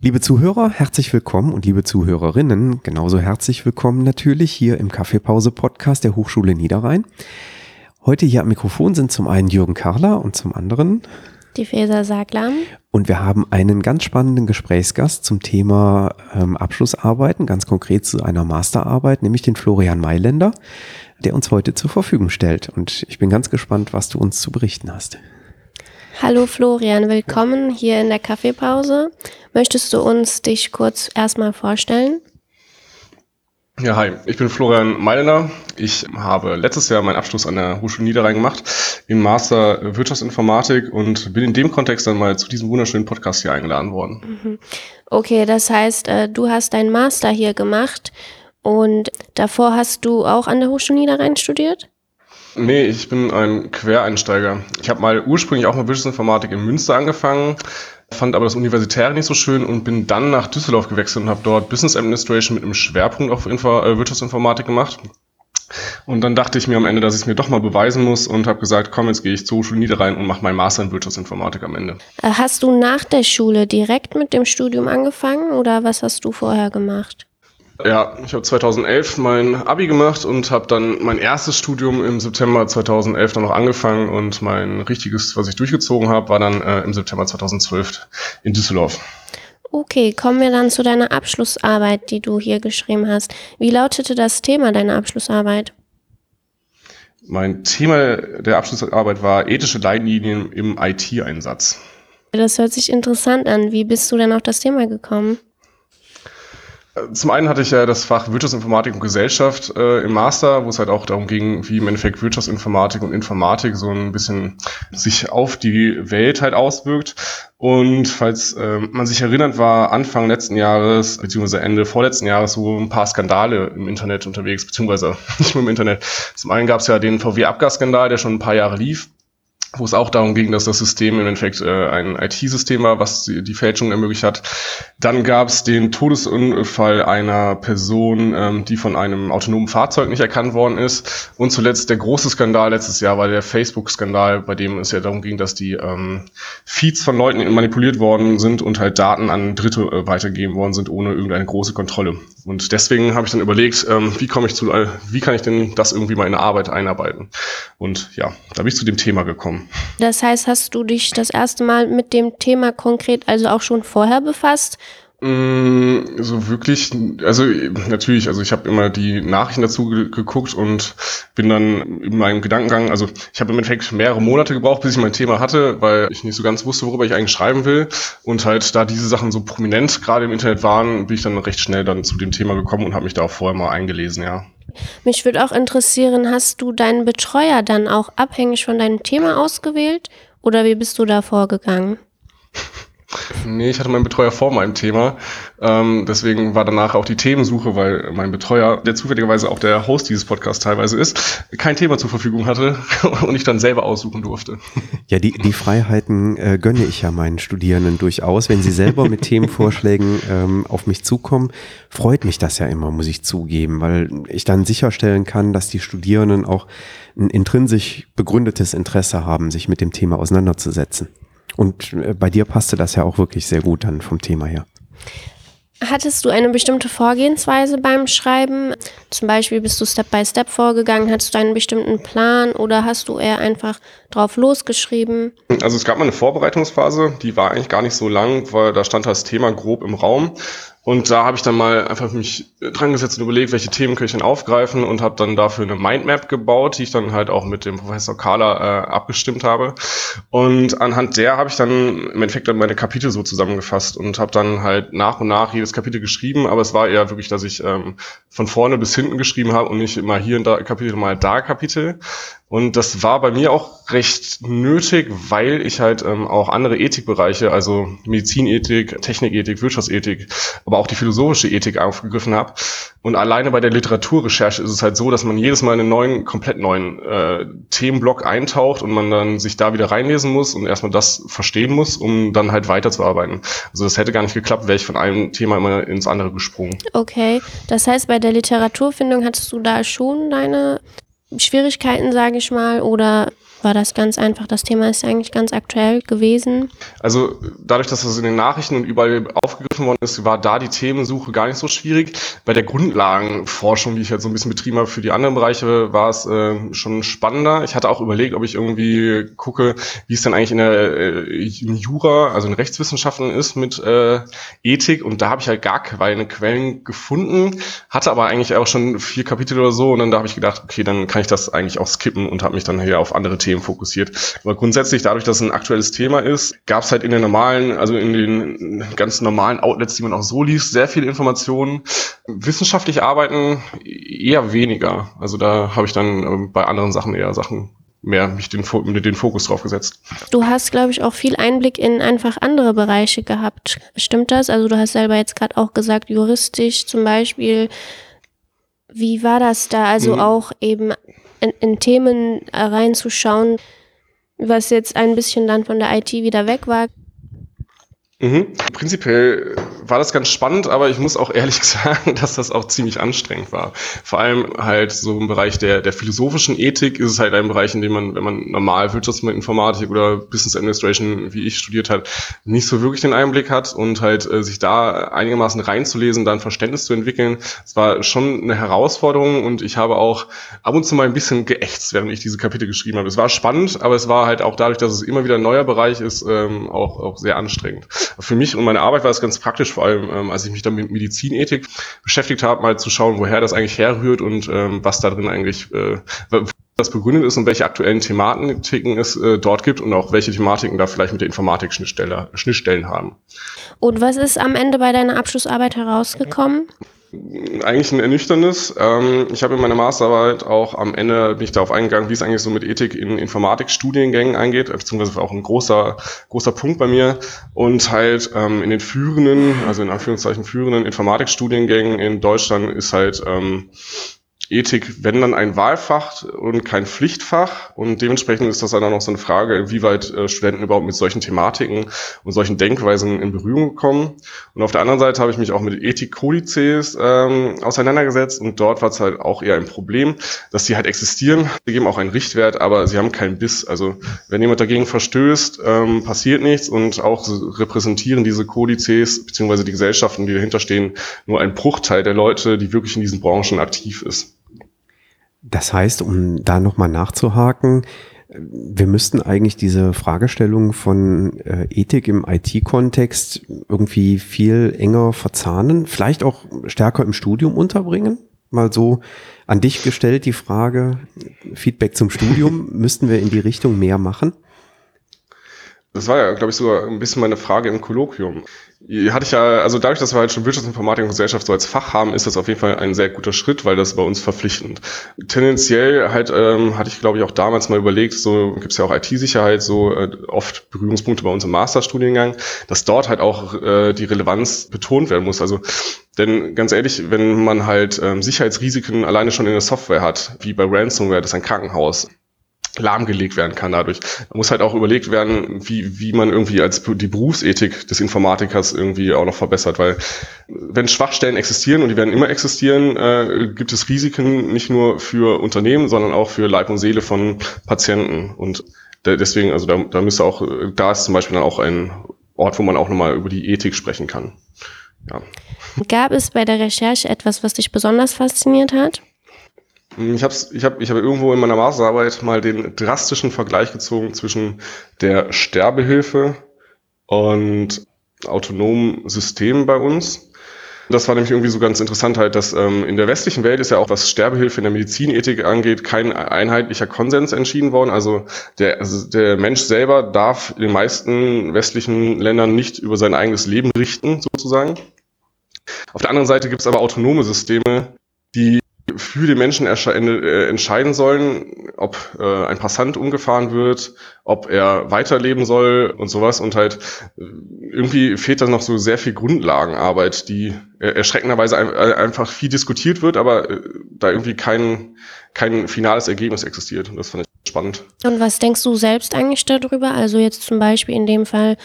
Liebe Zuhörer, herzlich willkommen und liebe Zuhörerinnen, genauso herzlich willkommen natürlich hier im Kaffeepause-Podcast der Hochschule Niederrhein. Heute hier am Mikrofon sind zum einen Jürgen Karler und zum anderen die Feser Saglam. Und wir haben einen ganz spannenden Gesprächsgast zum Thema ähm, Abschlussarbeiten, ganz konkret zu einer Masterarbeit, nämlich den Florian Mailänder, der uns heute zur Verfügung stellt. Und ich bin ganz gespannt, was du uns zu berichten hast. Hallo Florian, willkommen hier in der Kaffeepause. Möchtest du uns dich kurz erstmal vorstellen? Ja, hi, ich bin Florian Meilner. Ich habe letztes Jahr meinen Abschluss an der Hochschule Niederrhein gemacht im Master Wirtschaftsinformatik und bin in dem Kontext dann mal zu diesem wunderschönen Podcast hier eingeladen worden. Mhm. Okay, das heißt, äh, du hast deinen Master hier gemacht und davor hast du auch an der Hochschule Niederrhein studiert? Nee, ich bin ein Quereinsteiger. Ich habe mal ursprünglich auch mit Wirtschaftsinformatik in Münster angefangen, fand aber das Universitäre nicht so schön und bin dann nach Düsseldorf gewechselt und habe dort Business Administration mit einem Schwerpunkt auf Info äh, Wirtschaftsinformatik gemacht. Und dann dachte ich mir am Ende, dass ich es mir doch mal beweisen muss und habe gesagt, komm, jetzt gehe ich zur Hochschule Niederrhein und mache meinen Master in Wirtschaftsinformatik am Ende. Äh, hast du nach der Schule direkt mit dem Studium angefangen oder was hast du vorher gemacht? Ja, ich habe 2011 mein Abi gemacht und habe dann mein erstes Studium im September 2011 dann noch angefangen und mein richtiges, was ich durchgezogen habe, war dann äh, im September 2012 in Düsseldorf. Okay, kommen wir dann zu deiner Abschlussarbeit, die du hier geschrieben hast. Wie lautete das Thema deiner Abschlussarbeit? Mein Thema der Abschlussarbeit war ethische Leitlinien im IT-Einsatz. Das hört sich interessant an. Wie bist du denn auf das Thema gekommen? Zum einen hatte ich ja das Fach Wirtschaftsinformatik und Gesellschaft äh, im Master, wo es halt auch darum ging, wie im Endeffekt Wirtschaftsinformatik und Informatik so ein bisschen sich auf die Welt halt auswirkt. Und falls äh, man sich erinnert, war Anfang letzten Jahres, beziehungsweise Ende vorletzten Jahres so ein paar Skandale im Internet unterwegs, beziehungsweise nicht nur im Internet. Zum einen gab es ja den VW-Abgasskandal, der schon ein paar Jahre lief wo es auch darum ging, dass das System im Endeffekt äh, ein IT-System war, was die, die Fälschung ermöglicht hat. Dann gab es den Todesunfall einer Person, ähm, die von einem autonomen Fahrzeug nicht erkannt worden ist. Und zuletzt der große Skandal letztes Jahr war der Facebook-Skandal, bei dem es ja darum ging, dass die ähm, Feeds von Leuten manipuliert worden sind und halt Daten an Dritte äh, weitergegeben worden sind, ohne irgendeine große Kontrolle. Und deswegen habe ich dann überlegt, ähm, wie komme ich zu, äh, wie kann ich denn das irgendwie mal in Arbeit einarbeiten? Und ja, da bin ich zu dem Thema gekommen. Das heißt, hast du dich das erste Mal mit dem Thema konkret also auch schon vorher befasst? Mm, so wirklich, also natürlich, also ich habe immer die Nachrichten dazu ge geguckt und bin dann in meinem Gedankengang, also ich habe im Endeffekt mehrere Monate gebraucht, bis ich mein Thema hatte, weil ich nicht so ganz wusste, worüber ich eigentlich schreiben will. Und halt, da diese Sachen so prominent gerade im Internet waren, bin ich dann recht schnell dann zu dem Thema gekommen und habe mich da auch vorher mal eingelesen, ja. Mich würde auch interessieren, hast du deinen Betreuer dann auch abhängig von deinem Thema ausgewählt oder wie bist du da vorgegangen? Nee, ich hatte meinen Betreuer vor meinem Thema. Ähm, deswegen war danach auch die Themensuche, weil mein Betreuer, der zufälligerweise auch der Host dieses Podcasts teilweise ist, kein Thema zur Verfügung hatte und ich dann selber aussuchen durfte. Ja, die, die Freiheiten äh, gönne ich ja meinen Studierenden durchaus. Wenn sie selber mit Themenvorschlägen ähm, auf mich zukommen, freut mich das ja immer, muss ich zugeben, weil ich dann sicherstellen kann, dass die Studierenden auch ein intrinsisch begründetes Interesse haben, sich mit dem Thema auseinanderzusetzen. Und äh, bei dir passte das ja auch wirklich sehr gut dann vom Thema her. Hattest du eine bestimmte Vorgehensweise beim Schreiben? Zum Beispiel bist du Step by Step vorgegangen, hattest du einen bestimmten Plan oder hast du eher einfach drauf losgeschrieben? Also es gab mal eine Vorbereitungsphase, die war eigentlich gar nicht so lang, weil da stand das Thema grob im Raum. Und da habe ich dann mal einfach mich dran gesetzt und überlegt, welche Themen könnte ich denn aufgreifen und habe dann dafür eine Mindmap gebaut, die ich dann halt auch mit dem Professor Kahler äh, abgestimmt habe. Und anhand der habe ich dann im Endeffekt dann meine Kapitel so zusammengefasst und habe dann halt nach und nach jedes Kapitel geschrieben. Aber es war eher wirklich, dass ich ähm, von vorne bis hinten geschrieben habe und nicht immer hier und da Kapitel, mal da Kapitel. Und das war bei mir auch recht nötig, weil ich halt ähm, auch andere Ethikbereiche, also Medizinethik, Technikethik, Wirtschaftsethik, aber auch die philosophische Ethik aufgegriffen habe. Und alleine bei der Literaturrecherche ist es halt so, dass man jedes Mal in einen neuen, komplett neuen äh, Themenblock eintaucht und man dann sich da wieder reinlesen muss und erstmal das verstehen muss, um dann halt weiterzuarbeiten. Also das hätte gar nicht geklappt, wäre ich von einem Thema immer ins andere gesprungen. Okay, das heißt, bei der Literaturfindung hattest du da schon deine Schwierigkeiten, sage ich mal, oder war das ganz einfach. Das Thema ist eigentlich ganz aktuell gewesen. Also dadurch, dass das in den Nachrichten und überall aufgegriffen worden ist, war da die Themensuche gar nicht so schwierig. Bei der Grundlagenforschung, die ich jetzt so ein bisschen betrieben habe für die anderen Bereiche, war es äh, schon spannender. Ich hatte auch überlegt, ob ich irgendwie gucke, wie es denn eigentlich in der äh, in Jura, also in Rechtswissenschaften ist mit äh, Ethik. Und da habe ich halt gar keine Quellen gefunden, hatte aber eigentlich auch schon vier Kapitel oder so. Und dann da habe ich gedacht, okay, dann kann ich das eigentlich auch skippen und habe mich dann hier auf andere Themen Themen fokussiert. Aber grundsätzlich, dadurch, dass es ein aktuelles Thema ist, gab es halt in den normalen, also in den ganz normalen Outlets, die man auch so liest, sehr viele Informationen. Wissenschaftlich arbeiten eher weniger. Also da habe ich dann ähm, bei anderen Sachen eher Sachen mehr mich den, den Fokus drauf gesetzt. Du hast, glaube ich, auch viel Einblick in einfach andere Bereiche gehabt. Stimmt das? Also du hast selber jetzt gerade auch gesagt, juristisch zum Beispiel. Wie war das da? Also mhm. auch eben in, in Themen äh, reinzuschauen, was jetzt ein bisschen dann von der IT wieder weg war. Mhm. Prinzipiell war das ganz spannend, aber ich muss auch ehrlich sagen, dass das auch ziemlich anstrengend war. Vor allem halt so im Bereich der, der philosophischen Ethik ist es halt ein Bereich, in dem man, wenn man normal Wirtschaftsinformatik oder Business Administration, wie ich studiert hat, nicht so wirklich den Einblick hat und halt äh, sich da einigermaßen reinzulesen, dann Verständnis zu entwickeln. Es war schon eine Herausforderung und ich habe auch ab und zu mal ein bisschen geächtzt, während ich diese Kapitel geschrieben habe. Es war spannend, aber es war halt auch dadurch, dass es immer wieder ein neuer Bereich ist, ähm, auch, auch sehr anstrengend. Für mich und meine Arbeit war es ganz praktisch, vor allem ähm, als ich mich dann mit Medizinethik beschäftigt habe, mal zu schauen, woher das eigentlich herrührt und ähm, was da drin eigentlich äh, das begründet ist und welche aktuellen Thematiken es äh, dort gibt und auch welche Thematiken da vielleicht mit der Informatik Schnittstellen haben. Und was ist am Ende bei deiner Abschlussarbeit herausgekommen? Eigentlich ein ernüchterndes. Ähm, ich habe in meiner Masterarbeit auch am Ende bin ich darauf eingegangen, wie es eigentlich so mit Ethik in Informatikstudiengängen eingeht, beziehungsweise auch ein großer, großer Punkt bei mir. Und halt ähm, in den führenden, also in Anführungszeichen führenden Informatikstudiengängen in Deutschland ist halt ähm, Ethik, wenn dann ein Wahlfach und kein Pflichtfach. Und dementsprechend ist das dann auch noch so eine Frage, inwieweit äh, Studenten überhaupt mit solchen Thematiken und solchen Denkweisen in Berührung kommen. Und auf der anderen Seite habe ich mich auch mit Ethik-Kodizes ähm, auseinandergesetzt und dort war es halt auch eher ein Problem, dass sie halt existieren. Sie geben auch einen Richtwert, aber sie haben keinen Biss. Also wenn jemand dagegen verstößt, ähm, passiert nichts und auch repräsentieren diese Kodizes beziehungsweise die Gesellschaften, die dahinter stehen, nur ein Bruchteil der Leute, die wirklich in diesen Branchen aktiv ist. Das heißt, um da nochmal nachzuhaken, wir müssten eigentlich diese Fragestellung von äh, Ethik im IT-Kontext irgendwie viel enger verzahnen, vielleicht auch stärker im Studium unterbringen. Mal so an dich gestellt die Frage, Feedback zum Studium, müssten wir in die Richtung mehr machen? Das war ja, glaube ich, sogar ein bisschen meine Frage im Kolloquium. Hatte ich ja, also dadurch, dass wir halt schon Wirtschaftsinformatik und Gesellschaft so als Fach haben, ist das auf jeden Fall ein sehr guter Schritt, weil das bei uns verpflichtend. Tendenziell halt ähm, hatte ich, glaube ich, auch damals mal überlegt, so gibt es ja auch IT-Sicherheit, so äh, oft Berührungspunkte bei uns im Masterstudiengang, dass dort halt auch äh, die Relevanz betont werden muss. Also denn ganz ehrlich, wenn man halt ähm, Sicherheitsrisiken alleine schon in der Software hat, wie bei Ransomware, das ist ein Krankenhaus, lahmgelegt werden kann dadurch. Da muss halt auch überlegt werden, wie, wie man irgendwie als die Berufsethik des Informatikers irgendwie auch noch verbessert, weil wenn Schwachstellen existieren und die werden immer existieren, äh, gibt es Risiken nicht nur für Unternehmen, sondern auch für Leib und Seele von Patienten und deswegen, also da, da müsste auch, da ist zum Beispiel dann auch ein Ort, wo man auch nochmal über die Ethik sprechen kann. Ja. Gab es bei der Recherche etwas, was dich besonders fasziniert hat? Ich habe ich hab, ich hab irgendwo in meiner Masterarbeit mal den drastischen Vergleich gezogen zwischen der Sterbehilfe und autonomen Systemen bei uns. Das war nämlich irgendwie so ganz interessant halt, dass ähm, in der westlichen Welt ist ja auch, was Sterbehilfe in der Medizinethik angeht, kein einheitlicher Konsens entschieden worden. Also der, also der Mensch selber darf in den meisten westlichen Ländern nicht über sein eigenes Leben richten, sozusagen. Auf der anderen Seite gibt es aber autonome Systeme, die für die Menschen äh, entscheiden sollen, ob äh, ein Passant umgefahren wird, ob er weiterleben soll und sowas. Und halt äh, irgendwie fehlt da noch so sehr viel Grundlagenarbeit, die erschreckenderweise ein, einfach viel diskutiert wird, aber äh, da irgendwie kein, kein finales Ergebnis existiert. Und das fand ich spannend. Und was denkst du selbst eigentlich darüber? Also jetzt zum Beispiel in dem Fall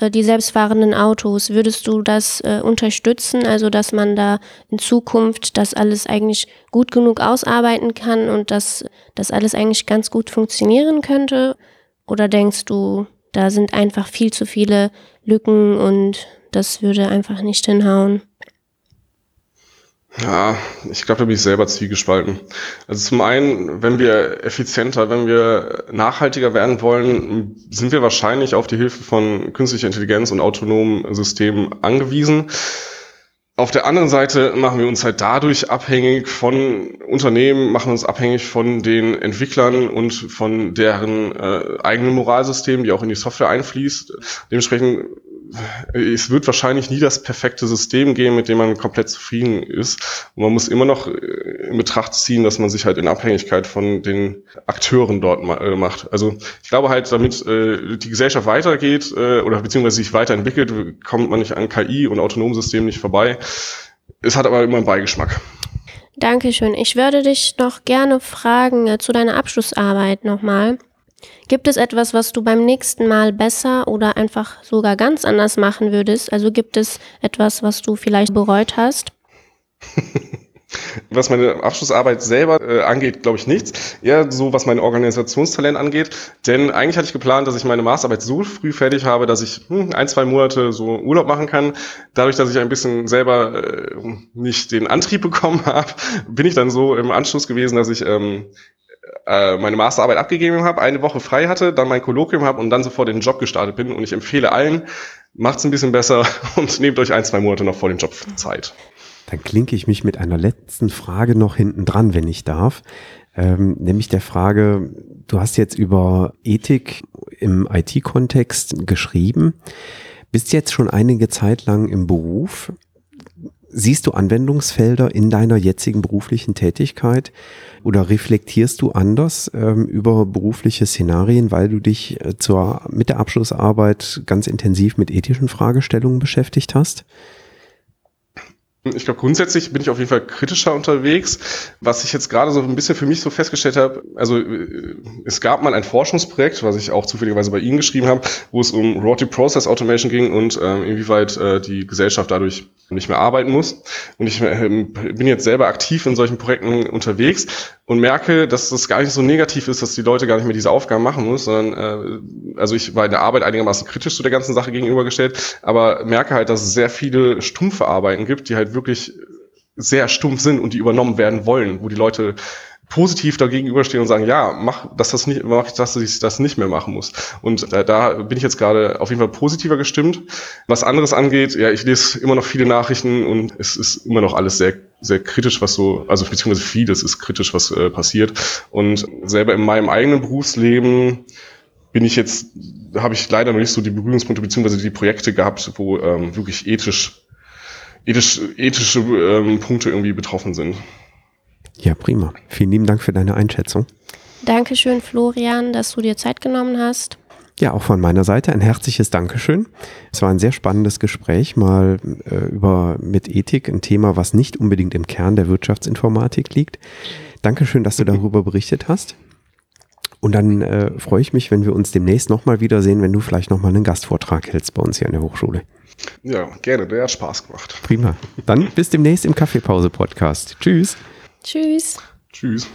die selbstfahrenden Autos. Würdest du das äh, unterstützen, also dass man da in Zukunft das alles eigentlich gut genug ausarbeiten kann und dass das alles eigentlich ganz gut funktionieren könnte? Oder denkst du, da sind einfach viel zu viele Lücken und das würde einfach nicht hinhauen? Ja, ich glaube, da bin ich selber zwiegespalten. Also zum einen, wenn wir effizienter, wenn wir nachhaltiger werden wollen, sind wir wahrscheinlich auf die Hilfe von künstlicher Intelligenz und autonomen Systemen angewiesen. Auf der anderen Seite machen wir uns halt dadurch abhängig von Unternehmen, machen uns abhängig von den Entwicklern und von deren äh, eigenen Moralsystemen, die auch in die Software einfließt. Dementsprechend es wird wahrscheinlich nie das perfekte System geben, mit dem man komplett zufrieden ist. Und man muss immer noch äh, in Betracht ziehen, dass man sich halt in Abhängigkeit von den Akteuren dort äh, macht. Also ich glaube halt, damit äh, die Gesellschaft weitergeht oder beziehungsweise sich weiterentwickelt, kommt man nicht an KI und autonomen Systemen nicht vorbei. Es hat aber immer einen Beigeschmack. Dankeschön. Ich würde dich noch gerne fragen äh, zu deiner Abschlussarbeit nochmal. Gibt es etwas, was du beim nächsten Mal besser oder einfach sogar ganz anders machen würdest? Also gibt es etwas, was du vielleicht bereut hast? Was meine Abschlussarbeit selber äh, angeht, glaube ich nichts. Eher so, was mein Organisationstalent angeht. Denn eigentlich hatte ich geplant, dass ich meine Masterarbeit so früh fertig habe, dass ich hm, ein, zwei Monate so Urlaub machen kann. Dadurch, dass ich ein bisschen selber äh, nicht den Antrieb bekommen habe, bin ich dann so im Anschluss gewesen, dass ich ähm, äh, meine Masterarbeit abgegeben habe, eine Woche frei hatte, dann mein Kolloquium habe und dann sofort den Job gestartet bin. Und ich empfehle allen, macht's ein bisschen besser und nehmt euch ein, zwei Monate noch vor dem Job Zeit. Dann klinke ich mich mit einer letzten Frage noch hinten dran, wenn ich darf. Ähm, nämlich der Frage, du hast jetzt über Ethik im IT-Kontext geschrieben, bist jetzt schon einige Zeit lang im Beruf. Siehst du Anwendungsfelder in deiner jetzigen beruflichen Tätigkeit oder reflektierst du anders ähm, über berufliche Szenarien, weil du dich äh, zur, mit der Abschlussarbeit ganz intensiv mit ethischen Fragestellungen beschäftigt hast? Ich glaube, grundsätzlich bin ich auf jeden Fall kritischer unterwegs. Was ich jetzt gerade so ein bisschen für mich so festgestellt habe, also äh, es gab mal ein Forschungsprojekt, was ich auch zufälligerweise bei Ihnen geschrieben habe, wo es um Robotic Process Automation ging und äh, inwieweit äh, die Gesellschaft dadurch nicht mehr arbeiten muss. Und ich äh, bin jetzt selber aktiv in solchen Projekten unterwegs und merke, dass das gar nicht so negativ ist, dass die Leute gar nicht mehr diese Aufgaben machen müssen, sondern äh, also ich war in der Arbeit einigermaßen kritisch zu der ganzen Sache gegenübergestellt, aber merke halt, dass es sehr viele stumpfe Arbeiten gibt, die halt wirklich sehr stumpf sind und die übernommen werden wollen, wo die Leute positiv dagegenüberstehen und sagen, ja, mach, dass das nicht, mach, dass ich das nicht mehr machen muss. Und da, da bin ich jetzt gerade auf jeden Fall positiver gestimmt. Was anderes angeht, ja, ich lese immer noch viele Nachrichten und es ist immer noch alles sehr, sehr kritisch, was so, also beziehungsweise vieles ist kritisch, was äh, passiert. Und selber in meinem eigenen Berufsleben bin ich jetzt, habe ich leider noch nicht so die Berührungspunkte beziehungsweise die Projekte gehabt, wo ähm, wirklich ethisch, ethisch, ethische ähm, Punkte irgendwie betroffen sind. Ja, prima. Vielen lieben Dank für deine Einschätzung. Dankeschön, Florian, dass du dir Zeit genommen hast. Ja, auch von meiner Seite ein herzliches Dankeschön. Es war ein sehr spannendes Gespräch, mal äh, über mit Ethik, ein Thema, was nicht unbedingt im Kern der Wirtschaftsinformatik liegt. Dankeschön, dass du darüber berichtet hast. Und dann äh, freue ich mich, wenn wir uns demnächst nochmal wiedersehen, wenn du vielleicht nochmal einen Gastvortrag hältst bei uns hier an der Hochschule. Ja, gerne, der hat Spaß gemacht. Prima. Dann bis demnächst im Kaffeepause-Podcast. Tschüss. Tschüss. Tschüss.